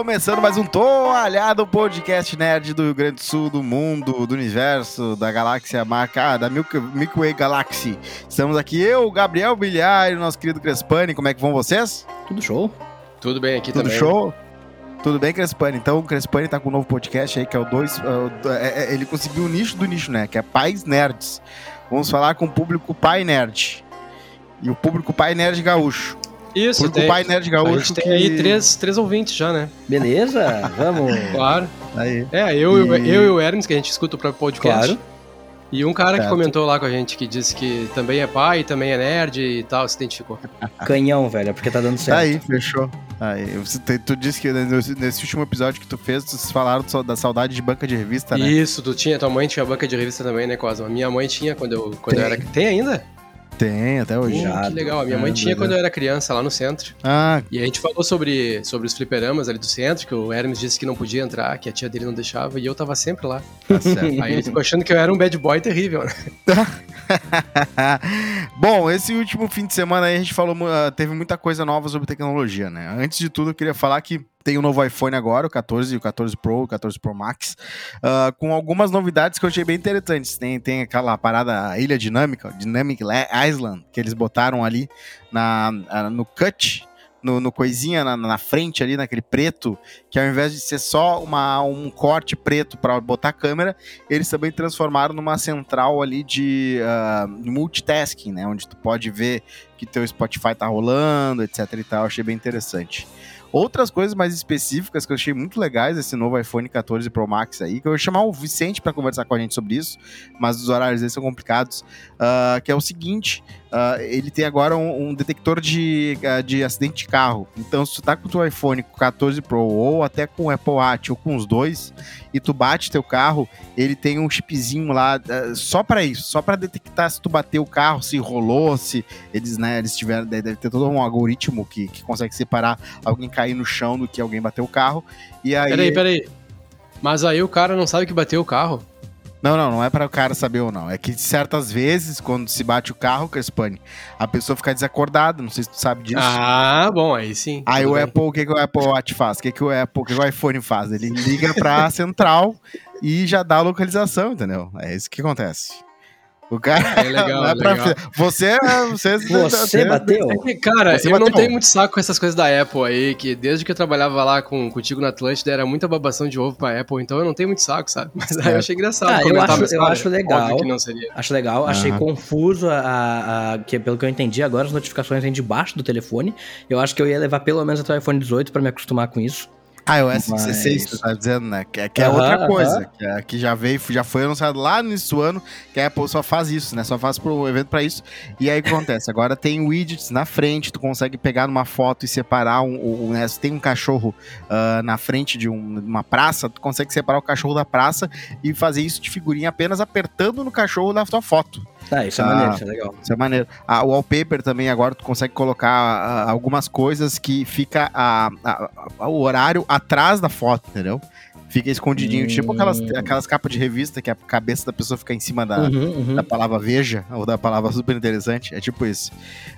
Começando mais um Toalhado Podcast Nerd do Rio Grande do Sul, do mundo, do universo, da galáxia marca, ah, da Milky, Milky Way Galaxy. Estamos aqui, eu, Gabriel Bilhar e o nosso querido Crespani. Como é que vão vocês? Tudo show? Tudo bem aqui Tudo também. show? Tudo bem, Crespani? Então, o Crespani tá com um novo podcast aí, que é o 2. ele conseguiu o nicho do nicho, né? Que é Pais Nerds. Vamos falar com o público Pai Nerd. E o público Pai Nerd Gaúcho. Isso, Público tem, Pai Nerd a Gaúcho. gente tem que- aí três, três ouvintes já, né? Beleza? Vamos. Claro. Aí. É, eu e, o- eu e o Hermes, que a gente escuta o próprio podcast. Claro. E um cara que Certo. comentou lá com a gente, que disse que também é pai, também é nerd e tal, se identificou. Canhão, velho, é porque tá dando Tá certo. aí, fechou. Aí, te- tu disse que nesse, último episódio que tu fez, vocês falaram da saudade de banca de revista, né? Isso, tu tinha, tua mãe tinha banca de revista também, né, Cosma? Minha mãe tinha quando eu, quando eu Tem. era... Tem ainda? Tem, até hoje. Pô, que legal, a minha mãe Ah, tinha quando eu era criança, lá no centro. Ah, E a gente falou sobre, sobre os fliperamas ali do centro, que o Hermes disse que não podia entrar, que a tia dele não deixava, e eu tava sempre lá. tá certo. Aí ele ficou achando que eu era um bad boy terrível, né? Bom, esse último fim de semana aí a gente falou, teve muita coisa nova sobre tecnologia, né? Antes de tudo, eu queria falar que tem um novo iPhone agora, o 14, o 14 Pro, o 14 Pro Max, ah, com algumas novidades que eu achei bem interessantes. Tem, tem aquela parada Ilha Dinâmica, o Dynamic La- Island, que eles botaram ali na, no cut, no, no coisinha na, na frente ali, naquele preto, que ao invés de ser só uma, um corte preto para botar a câmera, eles também transformaram numa central ali de ah, multitasking, né? Onde tu pode ver que teu Spotify tá rolando, etc e tal. Achei bem interessante. Outras coisas mais específicas que eu achei muito legais esse novo iPhone 14 Pro Max aí, que eu vou chamar o Vicente para conversar com a gente sobre isso, mas os horários deles são complicados, ah, que é o seguinte, ah, ele tem agora um, um detector de, ah, de acidente de carro. Então, se tu tá com o teu iPhone 14 Pro ou até com o Apple Watch ou com os dois, e tu bate teu carro, ele tem um chipzinho lá ah, só para isso, só para detectar se tu bateu o carro, se rolou, se eles, né, eles tiveram, deve ter todo um algoritmo que, que consegue separar alguém cair no chão do que alguém bateu o carro. E aí. Peraí, peraí. Mas aí o cara não sabe que bateu o carro. Não, não, não é para o cara saber ou não. É que certas vezes, quando se bate o carro, Crespani, a pessoa fica desacordada. Não sei se tu sabe disso. Ah, bom, aí sim. Aí o bem. Apple, o que, que o Apple Watch faz? O que, que o Apple, o que, que o iPhone faz? Ele liga pra central e já dá a localização, entendeu? É isso que acontece. O cara. É legal, não é pra- legal. Você, você, Você bateu? É cara, Você eu não bateu. tenho muito saco com essas coisas da Apple aí, que desde que eu trabalhava lá com, contigo na Atlântida era muita babação de ovo pra Apple, então eu não tenho muito saco, sabe? Mas aí eu achei engraçado Ah, eu acho- eu acho legal. óbvio que não seria. Acho legal, achei Aham. confuso a, a- a- que pelo que eu entendi agora as notificações vêm debaixo do telefone. Eu acho que eu ia levar pelo menos até o iPhone 18 pra me acostumar com isso. Ah, o S16, Mas- tu tá dizendo, né? Que, é- que é Aham, outra coisa. aham. Que, é- que já veio, já foi anunciado lá no início do ano, que a Apple só faz isso, né? Só faz pro evento pra isso. E aí o que acontece? Agora tem widgets na frente, tu consegue pegar numa foto e separar um. um né? Se tem um cachorro ah, na frente de um- uma praça, tu consegue separar o cachorro da praça e fazer isso de figurinha apenas apertando no cachorro da tua foto. Ah, isso é Ah. maneiro, isso é legal. Isso é maneiro. Ah, o wallpaper também, agora tu consegue colocar ah, algumas coisas que fica a- a- a- o horário atrás da foto, entendeu? Fica escondidinho, Hum. tipo aquelas, aquelas capas de revista que a cabeça da pessoa fica em cima da, Uhum, uhum. da palavra veja, ou da palavra super interessante, é tipo isso.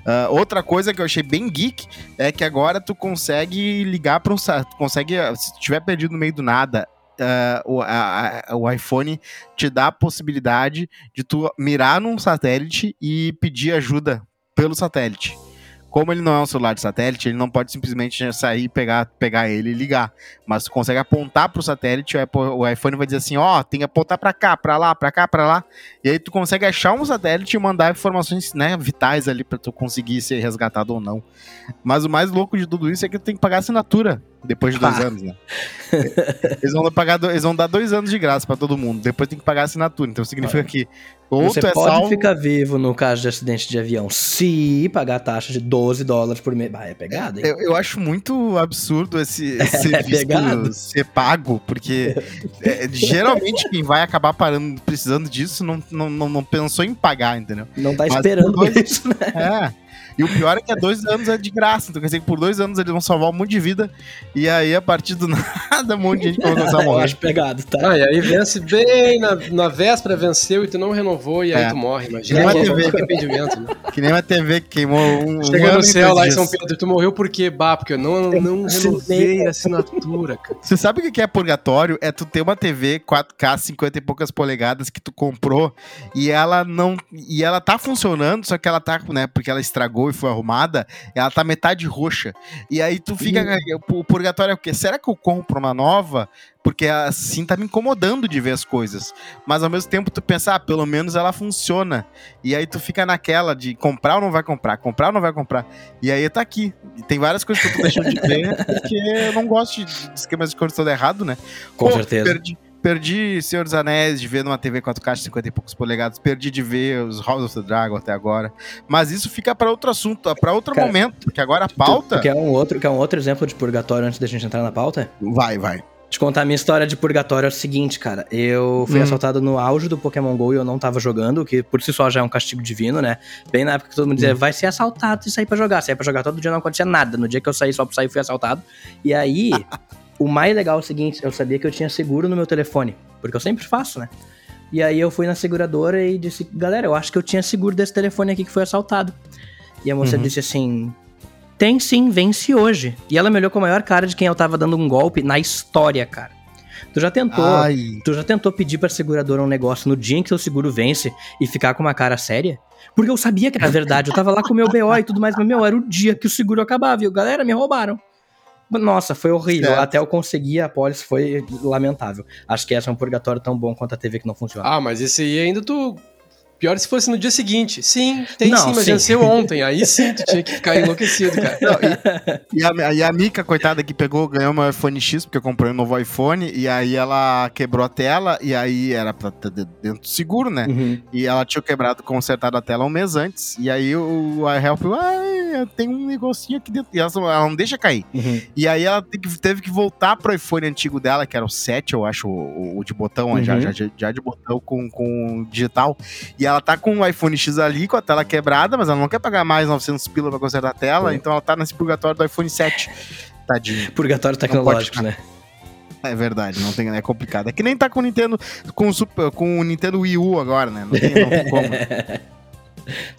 Ah, outra coisa que eu achei bem geek é que agora tu consegue ligar para um tu consegue, ah, se tu tiver perdido no meio do nada, ah, o, a- o iPhone te dá a possibilidade de tu mirar num satélite e pedir ajuda pelo satélite. Como ele não é um celular de satélite, ele não pode simplesmente sair, pegar, pegar ele e ligar. Mas tu consegue apontar pro satélite, o, Apple- o iPhone vai dizer assim, ó, tem que apontar pra cá, pra lá, pra cá, pra lá. E aí tu consegue achar um satélite e mandar informações, né, vitais ali pra tu conseguir ser resgatado ou não. Mas o mais louco de tudo isso é que tu tem que pagar assinatura depois de dois Ah. anos, né? Eles vão, pagar, do- eles vão dar dois anos de graça pra todo mundo. Depois tem que pagar assinatura. Então significa que ou Você tu é pode salvo... ficar vivo no caso de acidente de avião se pagar a taxa de 12 dólares por mês. Ah, é pegada, hein? Eu, eu acho muito absurdo esse, esse serviço pegado. ser pago, porque é, geralmente quem vai acabar parando, precisando disso, não, não, não, não pensou em pagar, entendeu? Não tá Mas esperando dois- isso, né? É. E o pior é que há dois anos é de graça. Então quer dizer que por dois anos eles vão salvar um monte de vida. E aí, a partir do nada, um monte de gente vai começar a Eu morrer. acho pegado, tá? Ah, e aí vence bem na, na véspera, venceu e tu não renovou e aí É. tu morre. Imagina Nem que vai é ter arrependimento, né? Que nem uma TV que queimou um. um Chega ano no céu lá em. São Pedro, tu morreu por quê? Bah, porque eu não, não renovei a assinatura, cara. Você sabe o que que é purgatório? É tu ter uma TV 4K 50 e poucas polegadas que tu comprou e ela não. E ela tá funcionando, só que ela tá, né? Porque ela estragou e foi arrumada, ela tá metade roxa. E aí tu fica. O purgatório é o quê? Será que eu compro uma nova? Porque assim tá me incomodando de ver as coisas. Mas ao mesmo tempo tu pensa, ah, pelo menos ela funciona. E aí tu fica naquela de comprar ou não vai comprar, comprar ou não vai comprar. E aí tá aqui. E tem várias coisas que eu tô deixando de ver porque eu não gosto de esquemas de cores todo errado, né? Com Pô, certeza. Perdi, perdi Senhor dos Anéis de ver numa TV 4K de 50 e poucos polegadas. Perdi de ver os House of the Dragon até agora. Mas isso fica pra outro assunto, pra outro Cara, momento. Porque agora a pauta. tu quer, um outro, quer um outro exemplo de purgatório antes da gente entrar na pauta? Vai, vai. Te contar a minha história de purgatório é o seguinte, cara. Eu fui Hum. assaltado no auge do Pokémon GO e eu não tava jogando, o que por si só já é um castigo divino, né? Bem na época que todo mundo dizia, vai ser assaltado e sair pra jogar. Sair pra jogar todo dia não acontecia nada. No dia que eu saí só pra sair, fui assaltado. E aí, o mais legal é o seguinte, eu sabia que eu tinha seguro no meu telefone. Porque eu sempre faço, né? E aí eu fui na seguradora e disse, galera, eu acho que eu tinha seguro desse telefone aqui que foi assaltado. E a moça Uhum. disse assim, tem sim, vence hoje. E ela me olhou com a maior cara de quem eu tava dando um golpe na história, cara. Tu já tentou, Ai. tu já tentou pedir pra seguradora um negócio no dia em que seu seguro vence e ficar com uma cara séria? Porque eu sabia que era verdade, eu tava lá com o meu BO e tudo mais, mas meu, era o dia que o seguro acabava e eu, galera, me roubaram. Nossa, foi horrível. Certo. Até eu conseguir a pólice foi lamentável. Acho que essa é um purgatório tão bom quanto a TV que não funciona. Ah, mas esse aí ainda tu. Pior se fosse no dia seguinte. Sim, tem Não, sim, mas sim. venceu ontem. Aí sim tu tinha que ficar enlouquecido, cara. E a, e a Mika, coitada, que pegou, ganhou meu iPhone X, porque eu comprei um novo iPhone, e aí ela quebrou a tela, e aí era pra ter dentro do seguro, né? Uhum. E ela tinha quebrado, consertado a tela um mês antes. E aí o a Help, ah, tem um negocinho aqui dentro. E ela, ela não deixa cair. Uhum. E aí ela te- teve que voltar pro iPhone antigo dela, que era o 7, eu acho, o, o de botão, Uhum. já, já, já de botão com, com digital. E ela tá com o iPhone X ali, com a tela quebrada, mas ela não quer pagar mais 900 pila pra consertar a tela, Pô. então ela tá nesse purgatório do iPhone 7. Tadinho. Purgatório tecnológico, né? É verdade, não tem, é complicado. É que nem tá com o Nintendo, com o, Super, com o Nintendo Wii U agora, né? Não tem, não tem como.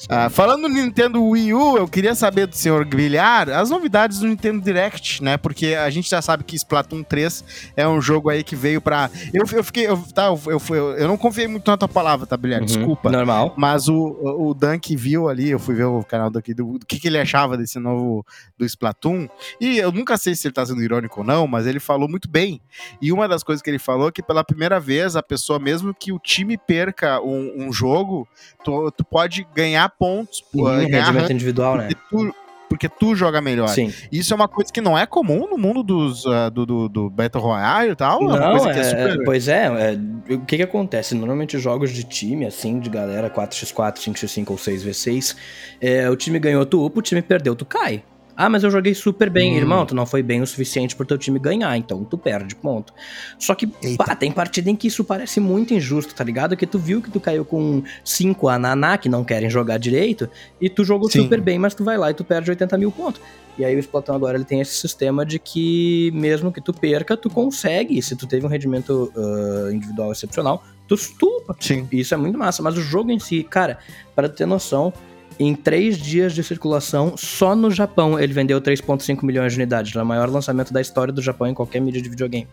Ah, falando no Nintendo Wii U, eu queria saber do senhor Grilhar as novidades do Nintendo Direct, né? Porque a gente já sabe que Splatoon 3 é um jogo aí que veio pra. Eu, eu fiquei. Eu, tá, eu, eu, eu não confiei muito na tua palavra, tá, Brilhar? Uhum. Desculpa. Normal. Mas o, o Dunk viu ali, eu fui ver o canal daqui, do, do que, que ele achava desse novo do Splatoon. E eu nunca sei se ele tá sendo irônico ou não, mas ele falou muito bem. E uma das coisas que ele falou é que pela primeira vez, a pessoa, mesmo que o time perca um, um jogo, tu, tu pode ganhar pontos, pô, Uhum, ganhar rendimento individual, né? porque tu, porque tu joga melhor. Sim. Isso é uma coisa que não é comum no mundo dos, ah, do, do, do Battle Royale e tal. é uma Não, que é é- super. pois é, é, o que que acontece? Normalmente jogos de time, assim, de galera 4x4, 5x5 ou 6v6, é, o time ganhou, tu upa, o time perdeu, tu cai. Ah, mas eu joguei super bem, Hum. irmão, tu não foi bem o suficiente pro teu time ganhar, então tu perde, ponto. Só que, Eita. pá, tem partida em que isso parece muito injusto, tá ligado? Que tu viu que tu caiu com 5 Ananá, que não querem jogar direito, e tu jogou Sim. super bem, mas tu vai lá e tu perde 80 mil pontos. E aí o Splatoon agora ele tem esse sistema de que mesmo que tu perca, tu consegue, se tu teve um rendimento ah, individual excepcional, tu stupa. Sim. E Isso é muito massa, mas o jogo em si, cara, para ter noção, em três dias de circulação, só no Japão ele vendeu 3,5 milhões de unidades. É o maior lançamento da história do Japão em qualquer mídia de videogame.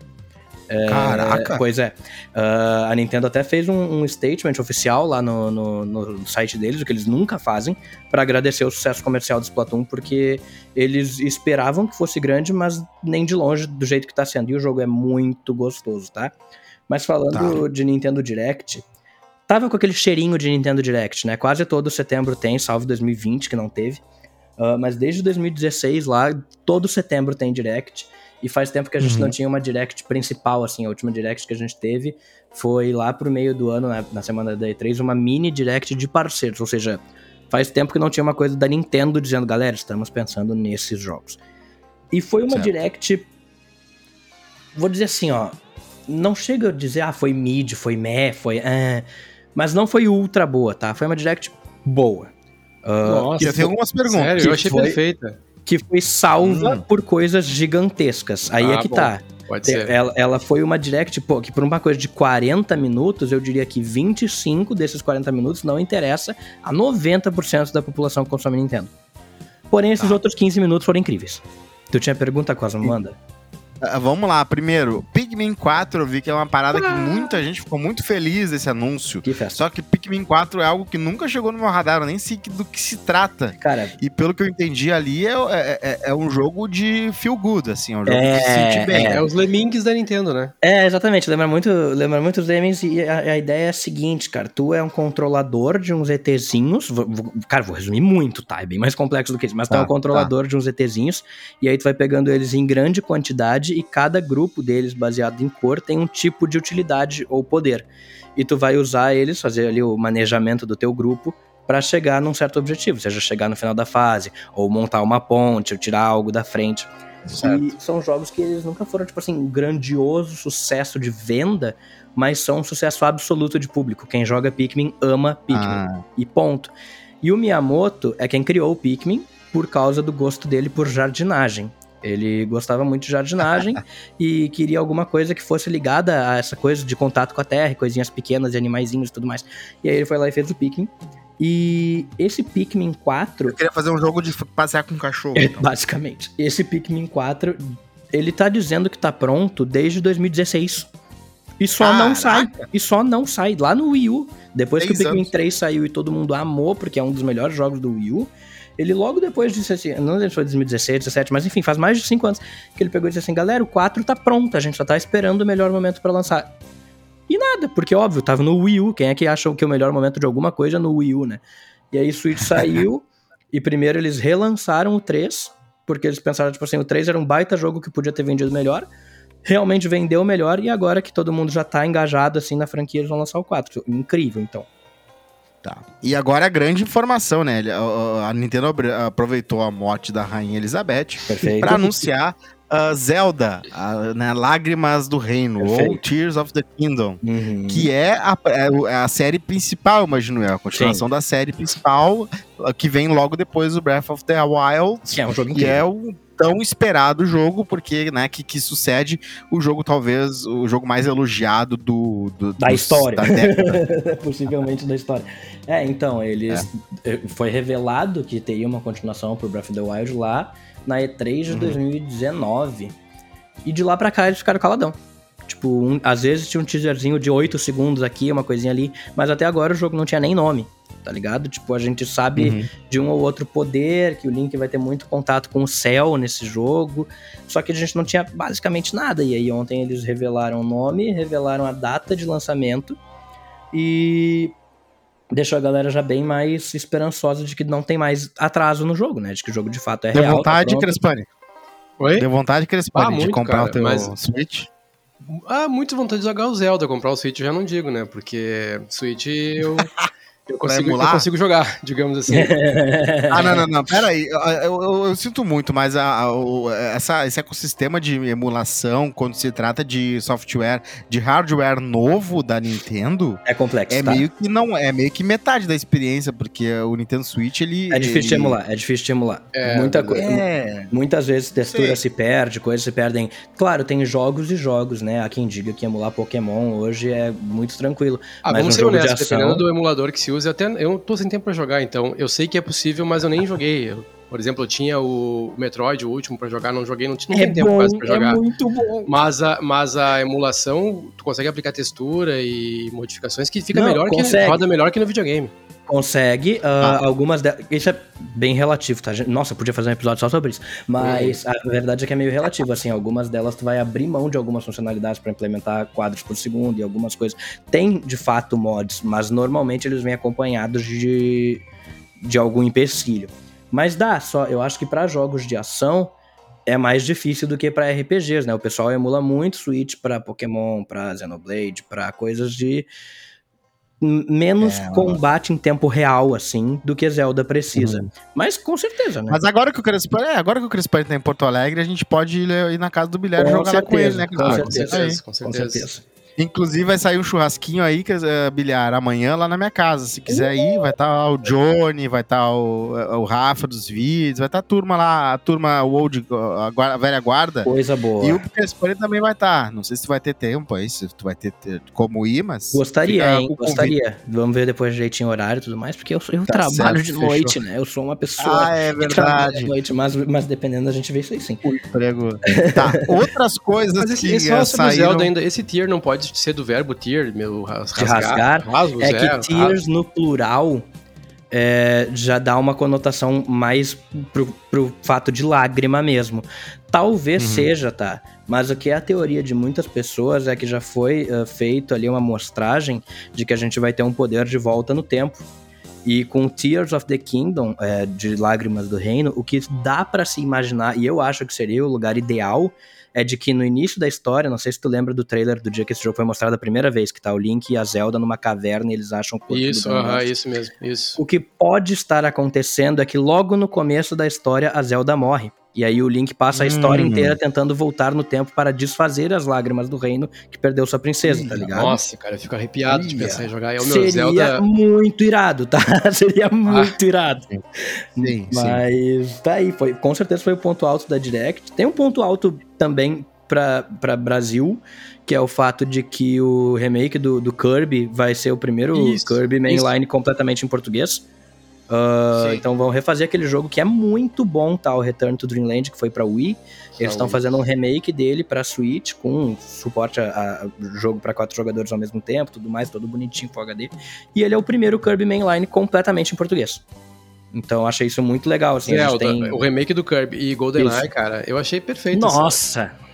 Caraca. É, pois é. Ah, a Nintendo até fez um, um statement oficial lá no, no- no site deles, o que eles nunca fazem, para agradecer o sucesso comercial do Splatoon, porque eles esperavam que fosse grande, mas nem de longe do jeito que tá sendo. E o jogo é muito gostoso, tá? Mas falando de Nintendo Direct, tava com aquele cheirinho de Nintendo Direct, né? Quase todo setembro tem, salvo 2020, que não teve. Ah, mas desde 2016 lá, todo setembro tem Direct. E faz tempo que a gente Uhum. não tinha uma Direct principal, assim. A última Direct que a gente teve foi lá pro meio do ano, na, na semana da E3, uma mini Direct de parceiros. Ou seja, faz tempo que não tinha uma coisa da Nintendo dizendo, galera, estamos pensando nesses jogos. E foi uma Certo. Direct. Vou dizer assim, ó. Não chega a dizer, ah, foi mid, foi meh, foi. ah, mas não foi ultra boa, tá? Foi uma Direct boa. Uh, Nossa, eu tenho algumas perguntas. Sério, que eu achei foi- perfeita. que foi salva Hum. por coisas gigantescas. Aí Ah, é que bom. tá. Pode ser. Ela, ela foi uma direct, pô, que por uma coisa de 40 minutos, eu diria que 25 desses 40 minutos não interessa a 90% da população que consome Nintendo. Porém, esses Tá. outros 15 minutos foram incríveis. Tu tinha pergunta, Cosmo? Manda. Ah, vamos lá, primeiro, Pikmin 4, eu vi que é uma parada Ah. que muita gente ficou muito feliz desse anúncio. Que festa. Só que Pikmin 4 é algo que nunca chegou no meu radar, eu nem sei do que se trata. Cara, E pelo que eu entendi ali, é, é, é- é um jogo de feel good, assim, é um jogo É, que se sente bem. É os Lemmings da Nintendo, né? É, exatamente, lembra muito, lembra muito os Lemmings e a, a ideia é a seguinte, cara, tu é um controlador de uns ETzinhos, vou- vou- cara, vou resumir muito, tá, é bem mais complexo do que isso, mas tu é Tá, um controlador de uns ETzinhos, e aí tu vai pegando eles em grande quantidade e cada grupo deles, baseado em cor, tem um tipo de utilidade ou poder, e tu vai usar eles, fazer ali o manejamento do teu grupo, pra chegar num certo objetivo, seja chegar no final da fase, ou montar uma ponte, ou tirar algo da frente. Certo. E são jogos que eles nunca foram, tipo assim, um grandioso sucesso de venda, mas são um sucesso absoluto de público. Quem joga Pikmin ama Pikmin. Ah, E ponto. E o Miyamoto é quem criou o Pikmin por causa do gosto dele por jardinagem. Ele gostava muito de jardinagem e queria alguma coisa que fosse ligada a essa coisa de contato com a terra, coisinhas pequenas, e animaizinhos e tudo mais. E aí ele foi lá e fez o Pikmin. E esse Pikmin 4, eu queria fazer um jogo de passear com cachorro. é, então. basicamente. Esse Pikmin 4, ele tá dizendo que tá pronto desde 2016. E só não sai. Caraca! E só não sai. Lá no Wii U, depois que o Pikmin anos. 3 saiu e todo mundo amou, porque é um dos melhores jogos do Wii U, ele logo depois disse assim, não lembro se foi 2016, 17, mas enfim, faz mais de 5 anos que ele pegou e disse assim, galera, o 4 tá pronto, a gente só tá esperando o melhor momento pra lançar. E nada, porque óbvio, tava no Wii U, quem é que acha que o melhor momento de alguma coisa é no Wii U, né? E aí o Switch saiu, e primeiro eles relançaram o 3, porque eles pensaram, tipo assim, o 3 era um baita jogo que podia ter vendido melhor, realmente vendeu melhor, e agora que todo mundo já tá engajado, assim, na franquia, eles vão lançar o 4. Incrível, então. Tá. E agora a grande informação, né? A- Nintendo aproveitou a morte da Rainha Elizabeth para anunciar a Zelda, a, né, Lágrimas do Reino, ou Perfeito. Tears of the Kingdom. Uhum. Que é a, é é a série principal, imagino eu. A continuação da série principal, a que vem logo depois do Breath of the Wild. Que é um jogo Que incrível. é o tão esperado jogo, porque, né, que, que sucede o jogo, talvez, o jogo mais elogiado do, do- Da dos- história. da. Possivelmente da história. É, então, eles. eh, Foi revelado que teria uma continuação pro Breath of the Wild lá na E3 de Uhum. 2019. E de lá pra cá eles ficaram caladão. Tipo, um- às vezes tinha um teaserzinho de 8 segundos aqui, uma coisinha ali, mas até agora o jogo não tinha nem nome, tá ligado? Tipo, a gente sabe Uhum. de um ou outro poder, que o Link vai ter muito contato com o céu nesse jogo, só que a gente não tinha basicamente nada. E aí ontem eles revelaram o nome, revelaram a data de lançamento e deixou a galera já bem mais esperançosa de que não tem mais atraso no jogo, né? De que o jogo de fato é Deu real. tá vontade, pronto. Crespani? Oi? Deu vontade, Crespani, Ah, de muito, comprar cara, o teu mas- Switch? Ah, muito vontade de jogar o Zelda. Comprar o Switch eu já não digo, né? Porque Switch eu, eu, consigo, eu consigo jogar, digamos assim. Ah, não, não, não, pera aí. Eu, eu- eu- sinto muito, mas a- a- o- essa, esse ecossistema de emulação, quando se trata de software, de hardware novo da Nintendo, É complexo, é tá? meio que não é meio que metade da experiência, porque o Nintendo Switch ele É difícil de ele- emular, é difícil de emular. É, Muita coisa. É. Muitas vezes textura Sei. se perde, coisas se perdem. Claro, tem jogos e jogos, né? Há quem diga que emular Pokémon hoje é muito tranquilo. Ah, Mas vamos um ser jogo de honestos, ação- dependendo do emulador que se usa, eu até eu tô sem tempo pra jogar, então eu sei que é possível, mas eu nem joguei. Eu, por exemplo, eu tinha o Metroid, o último, pra jogar, não joguei, não, não tem tempo quase pra jogar. é muito bom. Mas a, mas a emulação, tu consegue aplicar textura e modificações que fica Não, melhor consegue. que roda melhor que no videogame. Consegue, ah, algumas delas. Isso é bem relativo, tá? gente? Nossa, eu podia fazer um episódio só sobre isso. Mas a verdade é que é meio relativo, assim. Algumas delas tu vai abrir mão de algumas funcionalidades pra implementar quadros por segundo e algumas coisas. Tem, de fato, mods, mas normalmente eles vêm acompanhados de, de algum empecilho. Mas dá, só. Eu acho que pra jogos de ação é mais difícil do que pra RPGs, né? O pessoal emula muito Switch pra Pokémon, pra Xenoblade, pra coisas de menos É, combate em tempo real, assim, do que Zelda precisa. Mas com certeza, né? Mas agora que o Crespani, é, agora que o Crespani tá em Porto Alegre, a gente pode ir, ir na casa do Bilhar e jogar lá com ele, certeza, né? com cara? com certeza. certeza, com Com certeza. Inclusive vai sair um churrasquinho aí, que, uh, Bilhar, amanhã lá na minha casa. Se quiser ir, vai estar tá o Johnny, vai estar tá o, o Rafa dos vídeos, vai estar tá a turma lá, a turma old, a, a velha guarda. Coisa boa. E o Pescore também vai estar. Tá. Não sei se tu vai ter tempo aí, se tu vai ter, ter como ir, mas. Gostaria, hein? Gostaria. Vamos ver depois direitinho o horário e tudo mais, porque eu, eu tá trabalho certo, de noite, fechou. né? Eu sou uma pessoa. Ah, é verdade. De noite, mas, mas dependendo, a gente vê isso aí sim. O emprego. tá, outras coisas mas esse, que só saíram... Zelda ainda, esse tier não pode ser do verbo tier, meu, rasgar. rasgar rasgos, é, é que tiers no plural é, já dá uma conotação mais pro, pro fato de lágrima mesmo. Talvez uhum. seja, tá? Mas o que é a teoria de muitas pessoas é que já foi uh, feito ali uma amostragem de que a gente vai ter um poder de volta no tempo. E com Tears of the Kingdom, é, de Lágrimas do Reino, o que dá para se imaginar, e eu acho que seria o lugar ideal, é de que no início da história, não sei se tu lembra do trailer do dia que esse jogo foi mostrado a primeira vez, que tá o Link e a Zelda numa caverna e eles acham o corpo Isso, uh -huh, isso mesmo, isso. O que pode estar acontecendo é que logo no começo da história a Zelda morre. E aí o Link passa a história hum. inteira tentando voltar no tempo para desfazer as lágrimas do reino que perdeu sua princesa, tá ligado? Nossa, cara, eu fico arrepiado Ia. de pensar em jogar. Eu, Seria Zelda... muito irado, tá? Seria ah, muito ah, irado. Sim, sim. Mas sim. tá aí, foi, com certeza foi o ponto alto da Direct. Tem um ponto alto também para Brasil, que é o fato de que o remake do, do Kirby vai ser o primeiro isso, Kirby mainline isso. completamente em português. Uh, então vão refazer aquele jogo que é muito bom, tá? O Return to Dreamland, que foi pra Wii. Eles estão fazendo um remake dele pra Switch, com suporte a, a jogo para quatro jogadores ao mesmo tempo, tudo mais, todo bonitinho, Full HD. E ele é o primeiro Kirby Mainline completamente em português. Então achei isso muito legal, assim. É, o, tem... o, remake do Kirby e GoldenEye, cara, eu achei perfeito. Nossa! Assim.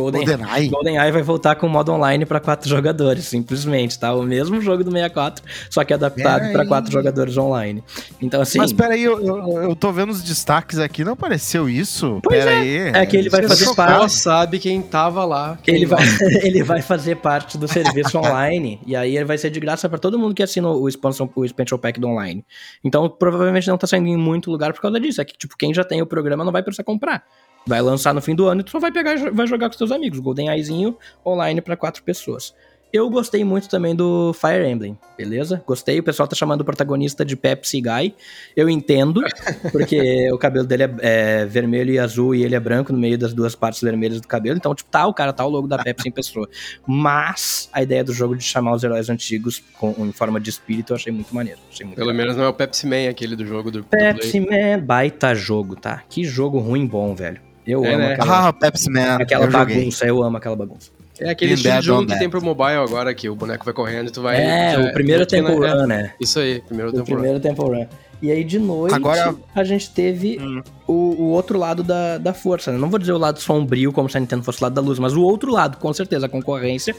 Golden, GoldenEye. GoldenEye vai voltar com modo online para quatro jogadores, simplesmente, tá? O mesmo jogo do 64, só que adaptado para quatro jogadores online. Então, assim. Mas peraí, eu, eu, eu tô vendo os destaques aqui, não apareceu isso? Pois Pera é. Aí. É que ele vai fazer parte. Sabe quem tava lá. Quem ele, vai, ele vai fazer parte do serviço online, e aí ele vai ser de graça para todo mundo que assina o expansion, o expansion pack do online. Então, provavelmente não tá saindo em muito lugar por causa disso. É que, tipo, quem já tem o programa não vai precisar comprar. Vai lançar no fim do ano e tu só vai pegar vai jogar com seus amigos. Golden Eyezinho online para quatro pessoas. Eu gostei muito também do Fire Emblem, beleza? Gostei, o pessoal tá chamando o protagonista de Pepsi Guy. Eu entendo, porque o cabelo dele é, é, vermelho e azul e ele é branco no meio das duas partes vermelhas do cabelo. Então, tipo, tá, o cara tá o logo da Pepsi em pessoa. Mas a ideia do jogo de chamar os heróis antigos com, em forma de espírito eu achei muito maneiro. Achei muito Pelo legal. menos não é o Pepsi Man aquele do jogo do Pepsi do Man, baita jogo, tá? Que jogo ruim bom, velho. Eu é, amo né? aquela, ah, Pepsi Man. aquela eu bagunça, joguei. eu amo aquela bagunça. É aquele estilo de jogo que tem pro mobile agora, que o boneco vai correndo e tu vai... É, o primeiro Temple Run, né? Isso aí, primeiro Temple Run. primeiro Temple Run. E aí, de noite, Agora... a gente teve hum. o, o, outro lado da, da força. Né? Não vou dizer o lado sombrio, como se a Nintendo fosse o lado da luz, mas o outro lado, com certeza, a concorrência,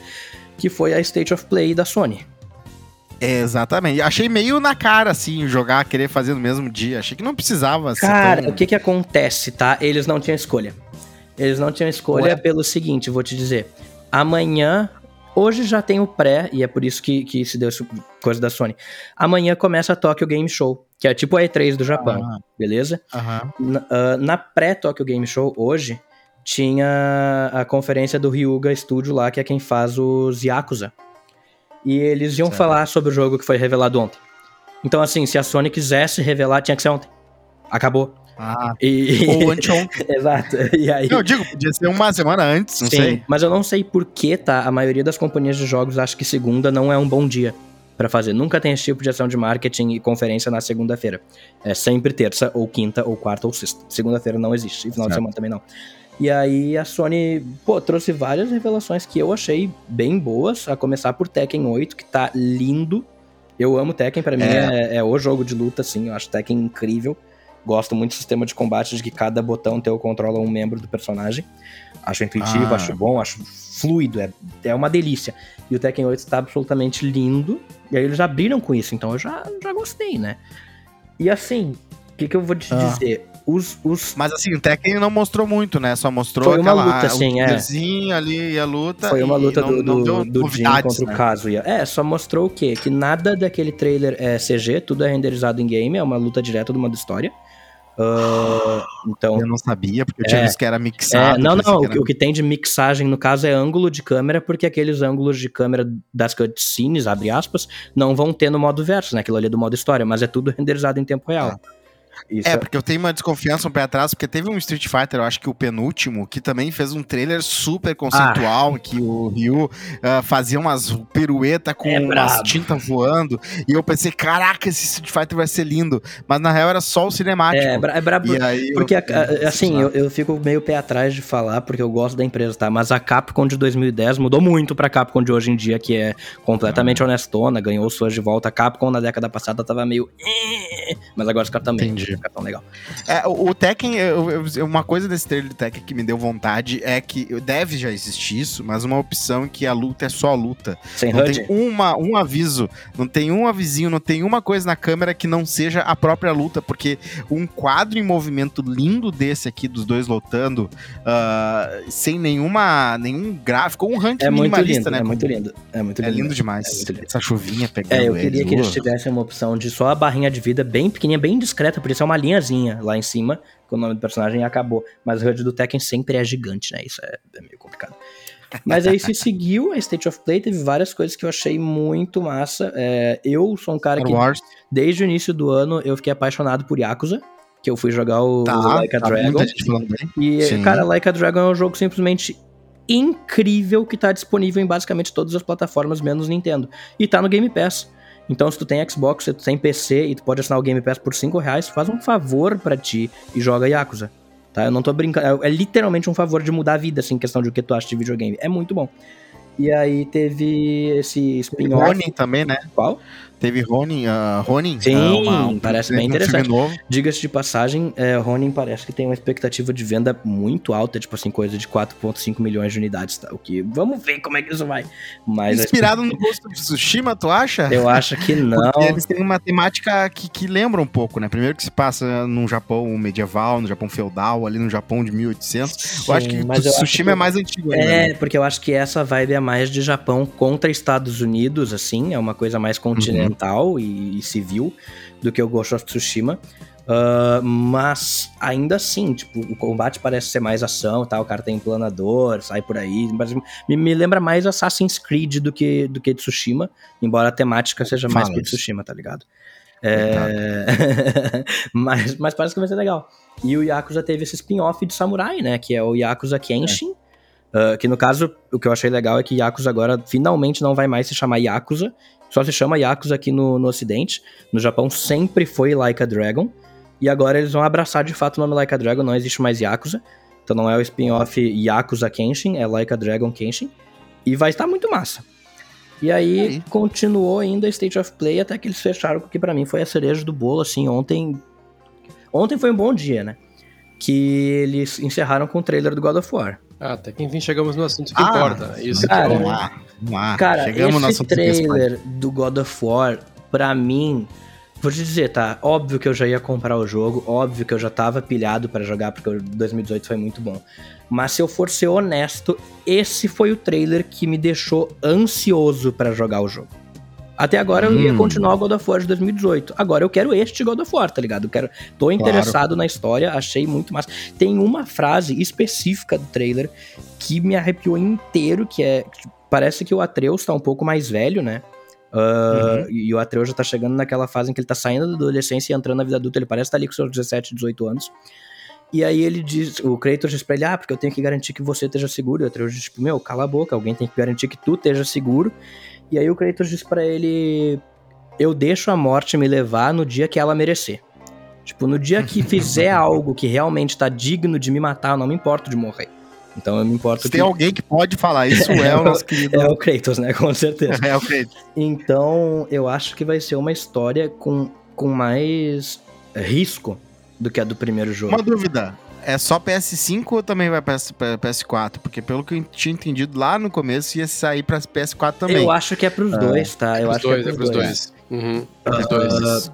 que foi a State of Play da Sony. Exatamente. Achei meio na cara, assim, jogar, querer fazer no mesmo dia. Achei que não precisava Cara, tão... o que que acontece, tá? Eles não tinham escolha. Eles não tinham escolha Ué? pelo seguinte, vou te dizer. Amanhã, hoje já tem o pré, e é por isso que, que se deu essa coisa da Sony. Amanhã começa a Tokyo Game Show, que é tipo a E3 do Japão, ah. beleza? Uhum. Na, uh, na pré-Tokyo Game Show, hoje, tinha a conferência do Ryuga Studio lá, que é quem faz os Yakuza. E eles iam certo. falar sobre o jogo que foi revelado ontem. Então, assim, se a Sony quisesse revelar, tinha que ser ontem. Acabou. Ah, e... ou anteontem. Exato. E aí... Eu digo, podia ser uma semana antes, não Sim, sei. Mas eu não sei por que, tá? A maioria das companhias de jogos acha que segunda não é um bom dia para fazer. Nunca tem esse tipo de ação de marketing e conferência na segunda-feira. É sempre terça, ou quinta, ou quarta, ou sexta. Segunda-feira não existe, e final de semana também não. E aí a Sony, pô, trouxe várias revelações que eu achei bem boas, a começar por Tekken 8, que tá lindo. Eu amo Tekken, para mim é. é, é o jogo de luta, assim, eu acho Tekken incrível. Gosto muito do sistema de combate de que cada botão teu controla um membro do personagem. Acho intuitivo, ah. acho bom, acho fluido, é, é uma delícia. E o Tekken 8 está absolutamente lindo. E aí eles abriram com isso, então eu já, já gostei, né? E assim, o que, que eu vou te ah. dizer? Os, os... Mas assim, o Tekken não mostrou muito, né? Só mostrou Foi uma aquela, luta, sim, é. ali e a luta. Foi uma luta do, não, do, do Jin contra né? o Kazuya. É, só mostrou o quê? Que nada daquele trailer é CG, tudo é renderizado em game, é uma luta direta do modo história. Uh, então, eu não sabia, porque eu tinha É. visto que era mixado. é, não, não, que o era- que, o que tem de mixagem no caso é ângulo de câmera, porque aqueles ângulos de câmera das cutscenes, abre aspas, não vão ter no modo verso, né? Aquilo ali é do modo história, mas é tudo renderizado em tempo real. Isso É, porque eu tenho uma desconfiança um pé atrás, porque teve um Street Fighter, eu acho que o penúltimo, que também fez um trailer super conceitual, que o Ryu ah, fazia umas pirueta com É umas tintas voando, e eu pensei, caraca, esse Street Fighter vai ser lindo, mas na real era só o cinemático. é, é brabo. E aí eu Porque, a- assim, eu, eu fico meio pé atrás de falar, porque eu gosto da empresa, tá? Mas a Capcom de 2010 mudou muito pra Capcom de hoje em dia, que é completamente honestona, ganhou fãs de volta. A Capcom na década passada tava meio. "Eh", Mas agora os caras também. Os caras tão legal. É, o, o Tekken, eu- eu- uma coisa desse trailer de Tekken que me deu vontade é que deve já existir isso, mas uma opção que a luta é só luta. Sem Não HUD? tem uma, um aviso, não tem um avisinho, não tem uma coisa na câmera que não seja a própria luta, porque um quadro em movimento lindo desse aqui, dos dois lutando, ah, sem nenhuma, nenhum gráfico, ou um ranking É muito minimalista, lindo, né? é muito lindo. É muito É lindo. lindo demais. É muito lindo. Essa chuvinha pegando É, eu queria que eles uh. tivessem uma opção de só a barrinha de vida bem pequenininha, bem discreta, podia ser uma linhazinha lá em cima, com o nome do personagem e acabou. Mas o HUD do Tekken sempre é gigante, né? Isso é, é meio complicado. Mas aí se seguiu a State of Play, teve várias coisas que eu achei muito massa. É, eu sou um cara que, desde o início do ano, eu fiquei apaixonado por Yakuza, que eu fui jogar o, Tá, o Like a tá Dragon. E, Sim. cara, Like a Dragon é um jogo simplesmente incrível que tá disponível em basicamente todas as plataformas, menos Nintendo. E tá no Game Pass. Então, se tu tem Xbox, se tu tem PC e tu pode assinar o Game Pass por 5 reais, faz um favor pra ti e joga Yakuza. Tá? Eu não tô brincando. É, é literalmente um favor de mudar a vida, assim, em questão de o que tu acha de videogame. É muito bom. E aí teve esse spin-off. Também, né? Qual? Teve Ronin, uh, Ronin. Sim, ah, uma- parece bem um interessante. Diga-se de passagem, é, Ronin parece que tem uma expectativa de venda muito alta, tipo assim, coisa de 4,5 milhões de unidades, tá? O que vamos ver como é que isso vai. Mas a Inspirado no Ghost of Tsushima, tu acha? Eu acho que não. Porque eles têm uma temática que, que lembra um pouco, né? Primeiro que se passa num Japão medieval, no Japão feudal, ali no Japão de 1800. eu acho que Sim, eu acho Tsushima que- é mais antigo ainda. né? É, porque eu acho que essa vibe é mais de Japão contra Estados Unidos, assim, é uma coisa mais continental e, e civil do que o Ghost of Tsushima. Ah, mas ainda assim, tipo, o combate parece ser mais ação, tá? O cara tem planador, sai por aí. Mas me, me lembra mais Assassin's Creed do que, do que Tsushima, embora a temática seja mais Fala que. Tsushima, tá ligado? É... mas, mas parece que vai ser legal. E o Yakuza teve esse spin-off de samurai, né? Que é o Yakuza Kenshin. Uh, que no caso, o que eu achei legal é que Yakuza agora finalmente não vai mais se chamar Yakuza, só se chama Yakuza aqui no, no Ocidente. No Japão sempre foi Like a Dragon, e agora eles vão abraçar de fato o nome Like a Dragon, não existe mais Yakuza. Então não é o spin-off Yakuza Kenshin, é Like a Dragon Kenshin. E vai estar muito massa. E aí, Aí. continuou ainda State of Play até que eles fecharam, porque pra mim foi a cereja do bolo, assim, ontem... Ontem foi um bom dia, né? Que eles encerraram com o trailer do God of War. Ah, até que enfim chegamos no assunto que Ah, importa. Isso cara, que é Vamos lá. Cara, Chegamos esse trailer do God of War, pra mim, vou te dizer, tá? Óbvio que eu já ia comprar o jogo, óbvio que eu já tava pilhado pra jogar, porque o 2018 foi muito bom. Mas se eu for ser honesto, esse foi o trailer que me deixou ansioso pra jogar o jogo. Até agora eu ia Hum. continuar o God of War de 2018. Agora eu quero este God of War, tá ligado? Eu quero, tô interessado na história, achei muito massa. Tem uma frase específica do trailer que me arrepiou inteiro, que é. Parece que o Atreus tá um pouco mais velho, né? Ah, E o Atreus já tá chegando naquela fase em que ele tá saindo da adolescência e entrando na vida adulta. Ele parece estar ali com seus 17, 18 anos. E aí ele diz, o Kratos diz pra ele, ah, porque eu tenho que garantir que você esteja seguro. E o Atreus diz, tipo, meu, cala a boca, alguém tem que garantir que tu esteja seguro. E aí o Kratos diz pra ele, eu deixo a morte me levar no dia que ela merecer. Tipo, no dia que fizer algo que realmente tá digno de me matar, eu não me importo de morrer. Então eu me importo Se que... tem alguém que pode falar isso, é o nosso querido. É o Kratos, né? Com certeza. É o Kratos. Então, eu acho que vai ser uma história com, com mais risco do que a do primeiro jogo. Uma dúvida. É só PS5 ou também vai para PS4? Porque pelo que eu tinha entendido lá no começo, ia sair pra PS4 também. Eu acho que é pros dois, tá? Eu Os acho dois, que é pros dois. Uhum, é Ah, pros dois.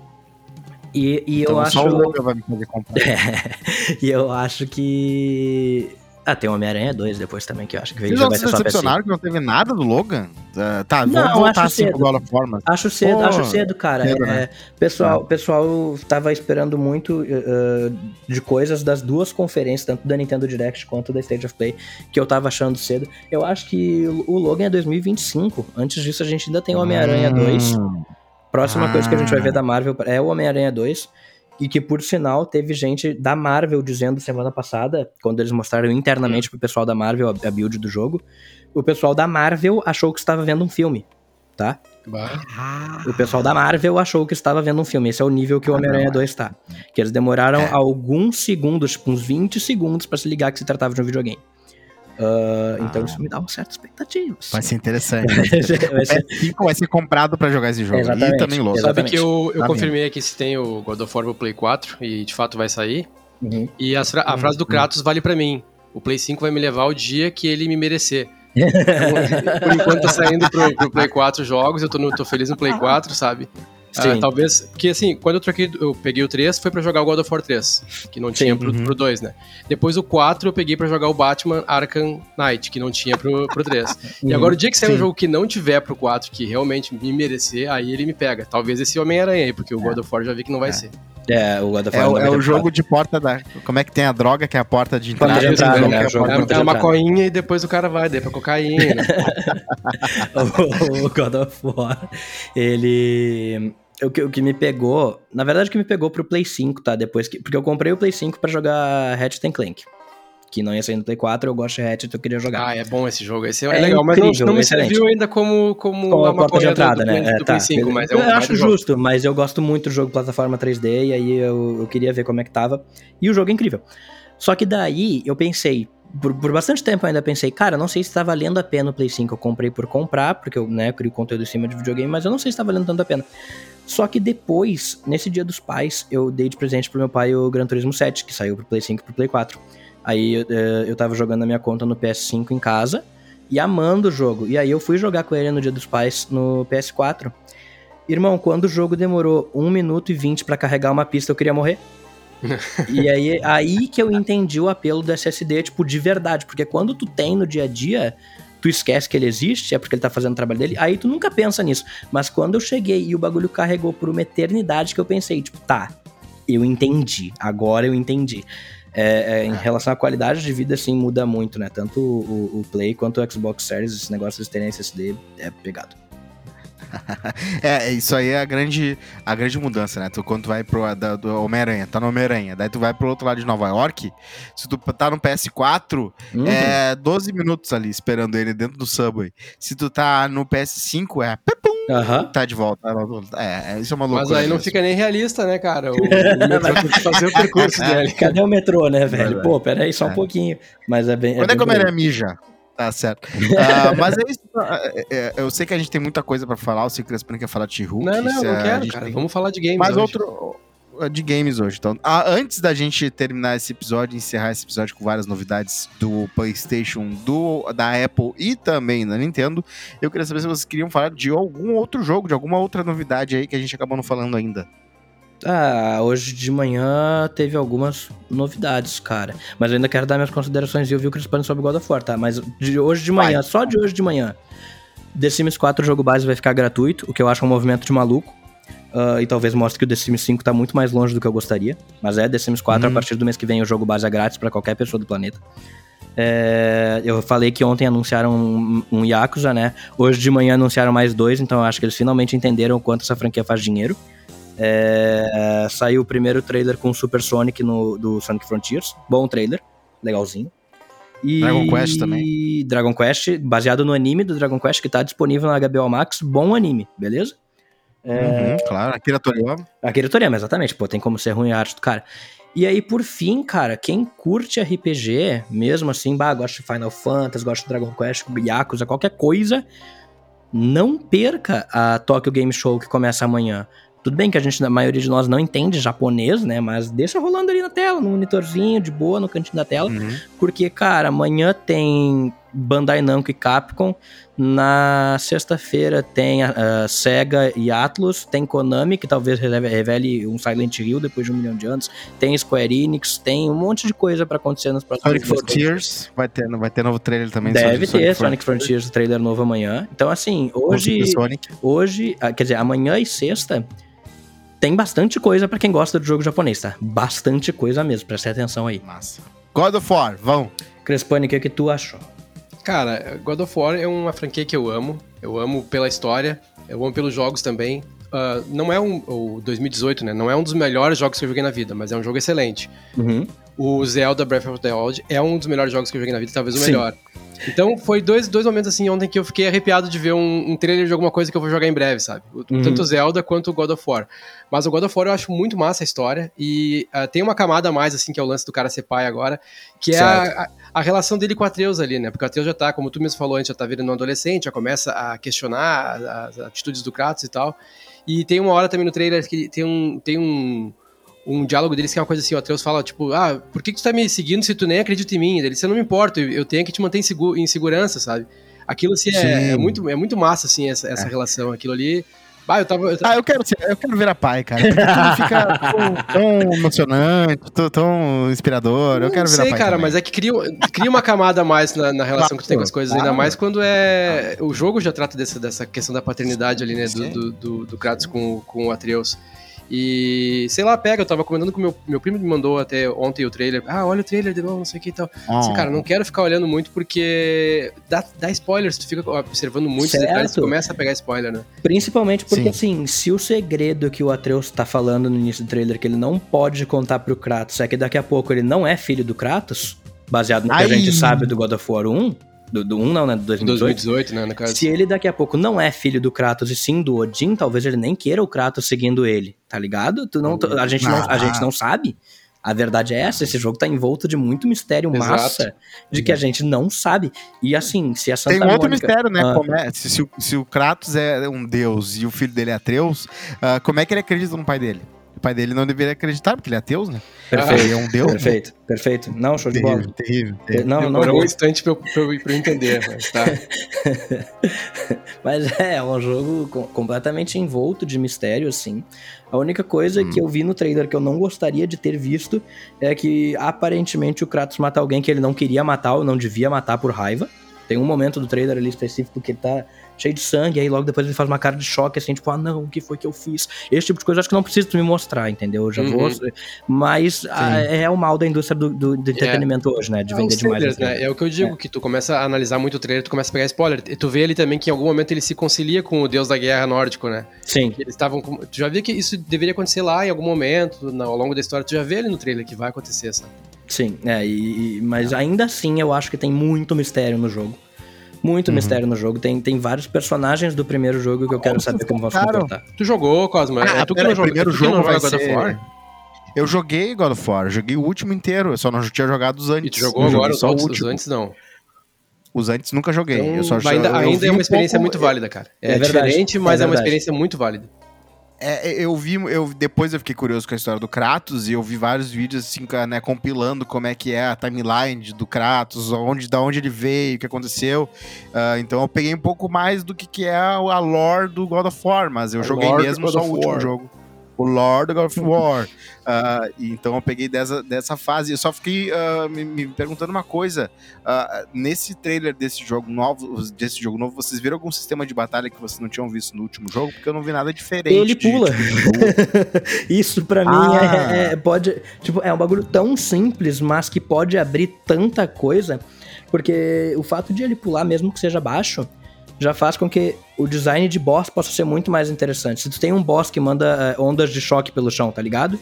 E, e eu Então acho. só o Logan vai me fazer comprar. e eu acho que. Ah, tem Homem-Aranha 2 depois também, que eu acho que Vocês já não vai se ser só PC. decepcionaram que não teve nada do Logan? Uh, tá, Não, vamos voltar acho assim cedo. pro God of War, mas- Acho cedo, acho cedo, cara. cedo, É, né? pessoal, pessoal tava esperando muito uh, de coisas das duas conferências, tanto da Nintendo Direct quanto da State of Play, que eu tava achando cedo. Eu acho que o Logan é 2025. Antes disso, a gente ainda tem o Homem-Aranha 2. Hum. Próxima Ah. coisa que a gente vai ver da Marvel é o Homem-Aranha 2. E que, por sinal, teve gente da Marvel dizendo semana passada, quando eles mostraram internamente pro pessoal da Marvel a, build do jogo, o pessoal da Marvel achou que estava vendo um filme, tá? Bah. O pessoal da Marvel achou que estava vendo um filme. Esse é o nível que o Ah, Homem-Aranha não, 2 tá. Que eles demoraram É. alguns segundos, tipo uns 20 segundos, pra se ligar que se tratava de um videogame. Ah, Então Ah. isso me dá uma certa expectativa. Vai ser interessante. Vai ser- O PS5 vai ser comprado pra jogar esse jogo. Exatamente, E também louco. Sabe que eu, eu Tá confirmei aqui se tem o God of War pro Play 4 e de fato vai sair. Uhum. E as fra- a Hum, frase do. Kratos vale pra mim. O Play 5 vai me levar o dia que ele me merecer. Então, por enquanto tá saindo pro, pro Play 4 jogos, eu tô, no- tô feliz no Play 4, sabe? Ah, Sim. talvez, porque assim, quando eu troquei, eu peguei o 3, foi pra jogar o God of War 3, que não tinha Sim. pro, Uhum. pro 2, né? Depois o 4 eu peguei pra jogar o Batman Arkham Knight, que não tinha pro, pro 3. E agora o dia que sair um jogo que não tiver pro 4, que realmente me merecer, aí ele me pega. Talvez esse Homem-Aranha aí, porque o God of War já vi que não vai É. ser. É, o God of É, War o- não é o jogo de porta da. Como é que tem a droga, que é a porta de entrada? de né? que é O jogo porta É, é de uma coinha e depois o cara vai, daí pra cocaína. o God of War, ele. O que, o que me pegou. Na verdade, o que me pegou pro Play 5, tá? Depois que. Porque eu comprei o Play 5 pra jogar Ratchet and Clank. Que não ia sair no Play 4, eu gosto de Ratchet, eu queria jogar. ah, é bom esse jogo. Esse é, É legal, mas não, incrível, não me excelente. serviu ainda como, como Com a a porta de entrada, do, né? do, É, do tá. Play 5, mas é um eu acho baita jogo. justo, mas eu gosto muito do jogo plataforma 3D, e aí eu, eu queria ver como é que tava. E o jogo é incrível. Só que daí eu pensei, por, por bastante tempo eu ainda pensei, cara, não sei se tá valendo a pena o Play 5. Eu comprei por comprar, porque eu né, crio conteúdo em cima de videogame, mas eu não sei se tá valendo tanto a pena. Só que depois, nesse dia dos pais, eu dei de presente pro meu pai o Gran Turismo 7, que saiu pro Play 5 e pro Play 4. Aí eu, eh, eu tava jogando a minha conta no PS5 em casa e amando o jogo. E aí eu fui jogar com ele no dia dos pais no PS4. Irmão, quando o jogo demorou 1 minuto e 20 pra carregar uma pista, eu queria morrer. e aí, aí que eu entendi o apelo do SSD, tipo, de verdade. Porque quando tu tem no dia a dia, tu esquece que ele existe, é porque ele tá fazendo o trabalho dele, aí tu nunca pensa nisso. Mas quando eu cheguei e o bagulho carregou por uma eternidade, que eu pensei, tipo, tá, eu entendi, agora eu entendi. É, é, em relação à qualidade de vida, assim, muda muito, né? Tanto o, o Play quanto o Xbox Series, esse negócio de terem SSD é pegado. É, isso aí é a grande, a grande mudança, né? Tu, quando tu vai pro da- do Homem-Aranha, tá no Homem-Aranha, daí tu vai pro outro lado de Nova York, se tu tá no PS4, Uhum. é 12 minutos ali esperando ele dentro do subway. Se tu tá no PS5, é pepum, Aham. tá de volta. É, é, isso é uma loucura. Mas aí não mesmo. fica nem realista, né, cara? O, o metrô tem que fazer o percurso dele. Cadê o metrô, né, velho? Pô, peraí, só um É. pouquinho. Mas é bem. Quando é bem que o. Homem-Aranha mija? Tá certo. Ah, mas é isso. é, é, eu sei que a gente tem muita coisa pra falar. Eu sei que o Crespino quer falar de Hulk. Não, não, não quero, cara. Vamos falar de games Mas hoje. outro. De games hoje. Então, ah, antes da gente terminar esse episódio, encerrar esse episódio com várias novidades do PlayStation, do, da Apple e também da Nintendo, eu queria saber se vocês queriam falar de algum outro jogo, de alguma outra novidade aí que a gente acabou não falando ainda. Ah, hoje de manhã teve algumas novidades, cara. Mas eu ainda quero dar minhas considerações e eu vi o Crispano sobre God of War, tá? Mas de hoje de manhã, Vai. só de hoje de manhã, The Sims 4 o jogo base vai ficar gratuito, o que eu acho um movimento de maluco. Ah, e talvez mostre que o The Sims 5 tá muito mais longe do que eu gostaria. Mas é, The Sims 4, Hum. a partir do mês que vem, o jogo base é grátis pra qualquer pessoa do planeta. É, eu falei que ontem anunciaram um, um Yakuza, né? Hoje de manhã anunciaram mais dois, então eu acho que eles finalmente entenderam o quanto essa franquia faz dinheiro. É, saiu o primeiro trailer com o Super Sonic no, do Sonic Frontiers. Bom trailer, legalzinho. E Dragon Quest também. Dragon Quest, baseado no anime do Dragon Quest que tá disponível na HBO Max. Bom anime, beleza? É, Uhum, claro, Akira Toriyama. Akira Toriyama, exatamente. Pô, tem como ser ruim a arte do cara. E aí, por fim, cara, quem curte RPG, mesmo assim, bah, gosta de Final Fantasy, gosta de Dragon Quest, Yakuza, qualquer coisa, não perca a Tokyo Game Show que começa amanhã. Tudo bem que a gente, a maioria de nós não entende japonês, né? Mas deixa rolando ali na tela, no monitorzinho, de boa, no cantinho da tela. Uhum. Porque, cara, amanhã tem Bandai Namco e Capcom. Na sexta-feira tem a, a, Sega e Atlus, tem Konami, que talvez revele, um Silent Hill depois de um milhão de anos, tem Square Enix, tem um monte de coisa para acontecer nos próximos Sonic Frontiers, vai ter, vai ter novo trailer também. Deve ter Sonic, Frontiers, trailer novo amanhã. Então, assim, hoje, hoje, ah, quer dizer, amanhã e sexta, tem bastante coisa para quem gosta do jogo japonês, tá? Bastante coisa mesmo, preste atenção aí. Massa. God of War, vão. Crespani, o que, que tu achou? Cara, God of War é uma franquia que eu amo. Eu amo pela história, eu amo pelos jogos também. Uh, não é um. O 2018, né? Não é um dos melhores jogos que eu joguei na vida, mas é um jogo excelente. Uhum. O Zelda Breath of the Wild é um dos melhores jogos que eu joguei na vida, talvez o Sim. melhor. Então, foi dois, dois momentos assim ontem que eu fiquei arrepiado de ver um, um trailer de alguma coisa que eu vou jogar em breve, sabe? Uhum. Tanto o Zelda quanto o God of War. Mas o God of War eu acho muito massa a história e uh, tem uma camada a mais, assim, que é o lance do cara ser pai agora, que é a, a, a, relação dele com a Atreus ali, né? Porque o Atreus já tá, como tu mesmo falou antes, já tá virando um adolescente, já começa a questionar as atitudes do Kratos e tal. E tem uma hora também no trailer que tem um. Tem um um diálogo deles que é uma coisa assim, o Atreus fala, tipo, ah, por que, que tu tá me seguindo se tu nem acredita em mim? Ele, você não me importa, eu tenho que te manter em, seguro, em segurança, sabe? Aquilo, assim, é, é, muito, é muito massa, assim, essa, essa é. relação. Aquilo ali... Ah, eu tava, eu tava... Ah, eu quero, ser, eu quero ver a pai, cara. Porque fica tão, tão emocionante, tão, tão inspirador. Eu quero ver sei, a pai. cara, também. mas é que cria, cria uma camada a mais na, na relação claro, que tu tem com as coisas, claro. ainda mais quando é. O jogo já trata dessa, dessa questão da paternidade ali, né? Do, do, do, do Kratos com, com o Atreus. E, sei lá, pega, eu tava comentando com meu, meu primo me mandou até ontem o trailer. Ah, olha o trailer de novo, não sei o que e tal. Assim, cara, não quero ficar olhando muito porque dá, dá spoilers, tu fica observando muito detalhes, tu começa a pegar spoiler, né? Principalmente porque, Sim. assim, se o segredo que o Atreus tá falando no início do trailer que ele não pode contar pro Kratos é que daqui a pouco ele não é filho do Kratos, baseado no que Ai. a gente sabe do God of War 1, do, do 1 não, né? Do 2018. 2018, né? No caso. Se ele daqui a pouco não é filho do Kratos e sim do Odin, talvez ele nem queira o Kratos seguindo ele, tá ligado? Tu não, a, gente não, a gente não sabe. A verdade é essa, esse jogo tá envolto de muito mistério Exato. massa, de que a gente não sabe. E assim, se a Santa Tem um outro mistério, né? Ah, é, se, se, o, se, o, Kratos é um deus e o filho dele é Atreus, uh, como é que ele acredita no pai dele? Pai dele não deveria acreditar, porque ele é ateu, né? Perfeito. Ele é um deus. Perfeito, né? perfeito. Não, show de bola. Terrível, terrível. Não, não, Demorou um instante pra eu, pra eu, pra eu entender, mas tá. mas é, é um jogo completamente envolto de mistério, assim. A única coisa hum. que eu vi no trailer que eu não gostaria de ter visto é que aparentemente o Kratos mata alguém que ele não queria matar ou não devia matar por raiva. Tem um momento do trailer ali específico que ele tá cheio de sangue, aí logo depois ele faz uma cara de choque, assim, tipo, ah, não, o que foi que eu fiz? Esse tipo de coisa eu acho que não precisa me mostrar, entendeu? Eu já uhum. vou. Mas a, é o mal da indústria do, do, do entretenimento é. hoje, né? De é vender demais. Trailers, né? É o que eu digo, é. que tu começa a analisar muito o trailer, tu começa a pegar spoiler. E tu vê ele também que em algum momento ele se concilia com o deus da guerra nórdico, né? Sim. eles estavam. Tu já viu que isso deveria acontecer lá em algum momento, ao longo da história, tu já vê ele no trailer que vai acontecer, sabe? Sim, é, e, mas ainda assim eu acho que tem muito mistério no jogo muito uhum. mistério no jogo. Tem, tem vários personagens do primeiro jogo que eu quero saber como vão se comportar. Tu jogou, Cosmo? Ah, é tu que não jogou, primeiro jogo vai God of War? Eu joguei God of War, joguei o último inteiro, eu só não tinha jogado os antes. E tu jogou agora só os, os antes não? Os antes nunca joguei. Então, eu só ainda, eu ainda é uma experiência um pouco... muito válida, cara. É, é diferente, mas é, é uma experiência muito válida. É, é, eu vi, eu, depois eu fiquei curioso com a história do Kratos e eu vi vários vídeos assim, né, compilando como é que é a timeline do Kratos, onde, da onde ele veio, o que aconteceu. Uh, então eu peguei um pouco mais do que, que é a, a lore do God of War, mas eu a joguei mesmo só o último jogo o Lord of War. uh, então eu peguei dessa, dessa fase. Eu só fiquei uh, me, me, perguntando uma coisa. Uh, nesse trailer desse jogo novo, desse jogo novo, vocês viram algum sistema de batalha que vocês não tinham visto no último jogo? Porque eu não vi nada diferente. Ele pula. Isso para mim é, é, pode, tipo, é um bagulho tão simples, mas que pode abrir tanta coisa. Porque o fato de ele pular, mesmo que seja baixo, já faz com que o design de boss possa ser muito mais interessante. Se tu tem um boss que manda uh, ondas de choque pelo chão, tá ligado?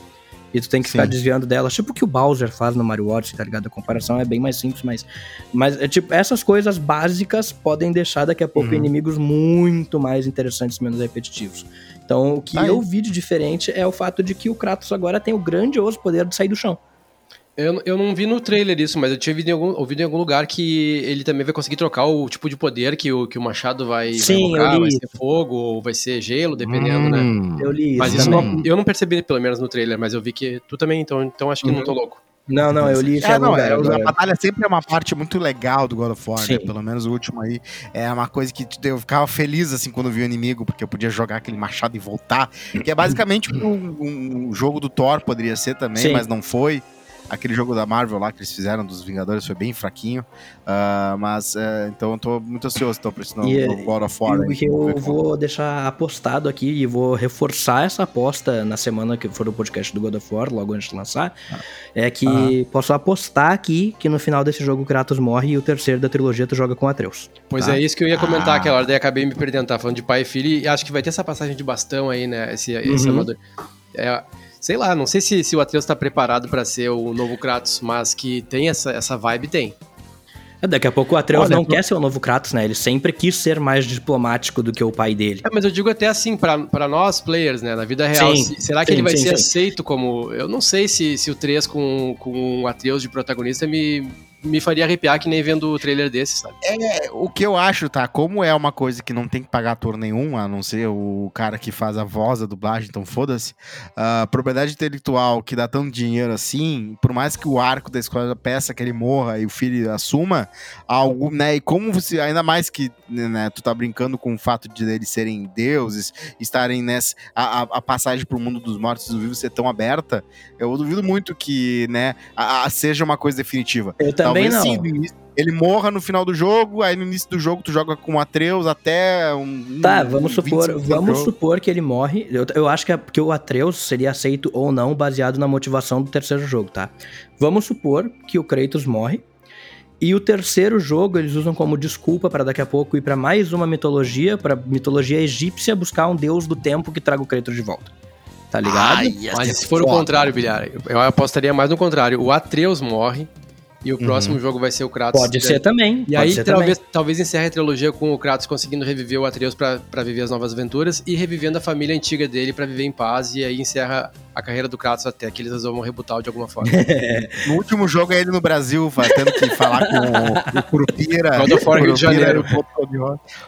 E tu tem que Sim. ficar desviando delas, tipo o que o Bowser faz no Mario Odyssey, tá ligado? A comparação é bem mais simples, mas... Mas, é, tipo, essas coisas básicas podem deixar daqui a pouco uhum. inimigos muito mais interessantes, menos repetitivos. Então, o que eu vi de diferente é o fato de que o Kratos agora tem o grandioso poder de sair do chão. Eu, eu não vi no trailer isso, mas eu tinha ouvido em, algum, ouvido em algum lugar que ele também vai conseguir trocar o tipo de poder que o, que o machado vai, Sim, vai invocar, vai ser fogo ou vai ser gelo, dependendo, né? hum, né? Eu li Mas isso não, eu não percebi, pelo menos, no trailer, mas eu vi que tu também, então, então acho que uhum. não tô louco. Não, não, eu li isso é, não, é, A batalha sempre é uma parte muito legal do God of War, né? Pelo menos o último aí. É uma coisa que eu ficava feliz, assim, quando vi o inimigo, porque eu podia jogar aquele machado e voltar. Que é basicamente um, um jogo do Thor, poderia ser também, Sim. mas não foi. Aquele jogo da Marvel lá que eles fizeram dos Vingadores foi bem fraquinho. Uh, mas, uh, então eu tô muito ansioso então, pra esse novo, e, God of War. E eu, eu vou deixar apostado aqui e vou reforçar essa aposta na semana que for o podcast do God of War, logo antes de lançar. Ah. É que ah. posso apostar aqui que no final desse jogo o Kratos morre e o terceiro da trilogia tu joga com Atreus. Pois tá? é isso que eu ia comentar ah. aquela hora, daí acabei me perdendo. Tá falando de pai e filho e acho que vai ter essa passagem de bastão aí, né? Esse, esse uhum. É, sei lá, não sei se, se o Atreus tá preparado para ser o novo Kratos, mas que tem essa, essa vibe, tem. É, daqui a pouco o Atreus Olha, não quer ser o novo Kratos, né? Ele sempre quis ser mais diplomático do que o pai dele. É, mas eu digo até assim, para nós players, né? Na vida real, sim, será que sim, ele vai sim, ser aceito como. Eu não sei se, se o 3 com, com o Atreus de protagonista me, me faria arrepiar que nem vendo o trailer desse, sabe? É, o que eu acho, tá? Como é uma coisa que não tem que pagar ator nenhum, a não ser o cara que faz a voz da dublagem, então foda-se. A propriedade intelectual que dá tanto dinheiro assim, por mais que o arco da escola peça que ele morra e o filho assuma, algo, né? E como você, ainda mais que né, tu tá brincando com o fato de eles serem deuses, estarem nessa. A, a passagem pro mundo dos mortos e dos vivos ser tão aberta, eu duvido muito que, né, a, a seja uma coisa definitiva. Eu também Talvez, não. Sim, ele morra no final do jogo, aí no início do jogo tu joga com Atreus até um. Tá, vamos supor, vamos supor que ele morre. Eu, eu acho que, é, que o Atreus seria aceito ou não baseado na motivação do terceiro jogo, tá? Vamos supor que o Kratos morre. E o terceiro jogo eles usam como desculpa para daqui a pouco ir para mais uma mitologia, para mitologia egípcia, buscar um deus do tempo que traga o Kratos de volta. Tá ligado? Ai, Mas se for foda. o contrário, Bilhar, eu apostaria mais no contrário. O Atreus morre, e o uhum. próximo jogo vai ser o Kratos. Pode ser também. E aí talvez, também. talvez encerre a trilogia com o Kratos conseguindo reviver o Atreus para viver as novas aventuras e revivendo a família antiga dele para viver em paz. E aí encerra a carreira do Kratos até que eles resolvam rebutar de alguma forma. no último jogo é ele no Brasil, tendo que falar com o, o Curupira. God of War Rio de Janeiro.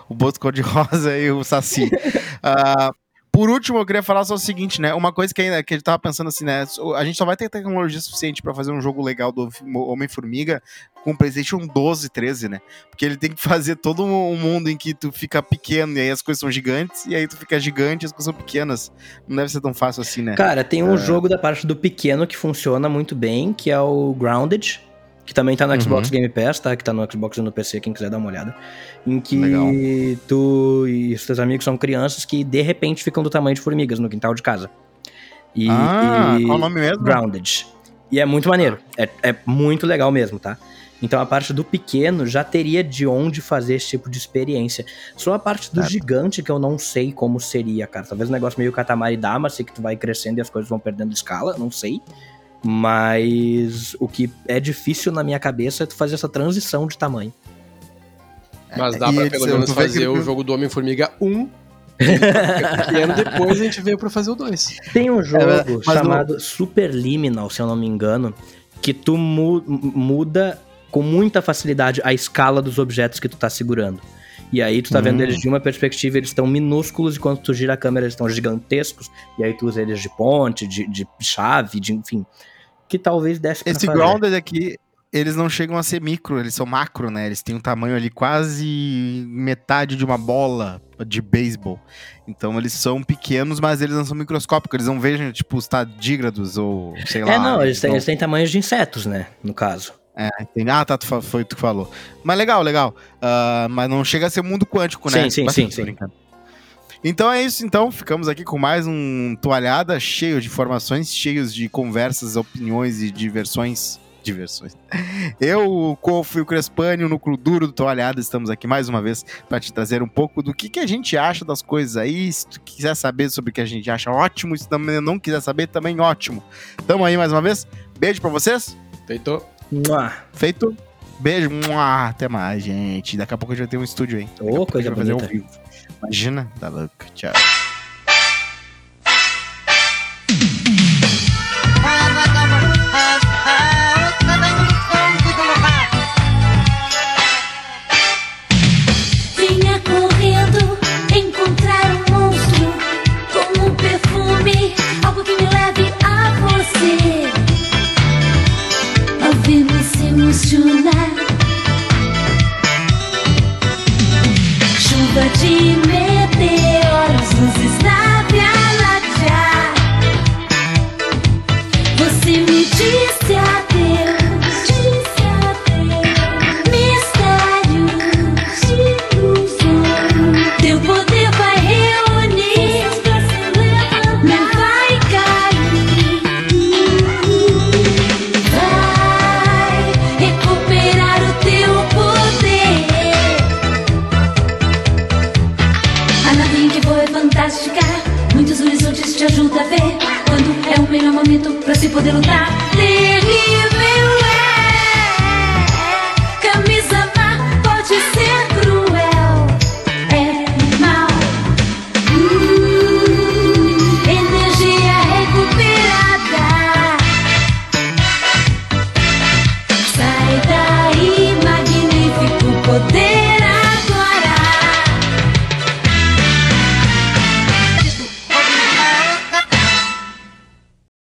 O Boto Cor-de-Rosa e o Saci. Uh, Por último, eu queria falar só o seguinte, né? Uma coisa que, ainda, que a gente tava pensando assim, né? A gente só vai ter tecnologia suficiente para fazer um jogo legal do Homem-Formiga com o PlayStation 12, 13, né? Porque ele tem que fazer todo um mundo em que tu fica pequeno e aí as coisas são gigantes, e aí tu fica gigante e as coisas são pequenas. Não deve ser tão fácil assim, né? Cara, tem um é... jogo da parte do pequeno que funciona muito bem, que é o Grounded que também tá no Xbox uhum. Game Pass, tá? Que tá no Xbox e no PC, quem quiser dar uma olhada. Em que Legal. tu e os teus amigos são crianças que de repente ficam do tamanho de formigas no quintal de casa. E, ah, e... qual o nome mesmo? Grounded. E é muito maneiro. É, é muito legal mesmo, tá? Então a parte do pequeno já teria de onde fazer esse tipo de experiência. Só a parte do gigante que eu não sei como seria, cara. Talvez um negócio meio Katamari Damacy que tu vai crescendo e as coisas vão perdendo escala, não sei. Mas o que é difícil na minha cabeça é tu fazer essa transição de tamanho. Mas dá e pra pelo menos fazer que... o jogo do Homem-Formiga 1 pequeno, depois a gente veio pra fazer o 2. Tem um jogo é, chamado no... Superliminal, se eu não me engano, que tu mu muda com muita facilidade a escala dos objetos que tu tá segurando. E aí tu tá vendo hum. eles de uma perspectiva, eles estão minúsculos, e quando tu gira a câmera, eles estão gigantescos. E aí tu usa eles de ponte, de, de chave, de enfim. Que talvez desse pra Esse fazer. grounded aqui, eles não chegam a ser micro, eles são macro, né? Eles têm um tamanho ali quase metade de uma bola de beisebol. Então eles são pequenos, mas eles não são microscópicos. Eles não vejam, tipo, os tadígrados ou sei é, lá. É, não, eles têm, eles têm tamanhos de insetos, né? No caso. É, entendi. Ah, tá, tu, foi tu que falou. Mas legal, legal. Uh, mas não chega a ser mundo quântico, né? Sim, sim, sim, sim. Então é isso, então. Ficamos aqui com mais um Toalhada cheio de informações, cheios de conversas, opiniões e diversões. Diversões. Eu, o Cofre, o Crespani, o Núcleo Duro do Toalhada, estamos aqui mais uma vez para te trazer um pouco do que, que a gente acha das coisas aí. Se tu quiser saber sobre o que a gente acha, ótimo. Se também não quiser saber, também ótimo. Tamo aí mais uma vez. Beijo para vocês. Feito. Mua. Feito. Beijo. Mua. Até mais, gente. Daqui a pouco a gente vai ter um estúdio aí. Ô, oh, coisa bonita. Fazer ao vivo. Imagina. Tá louco. Tchau.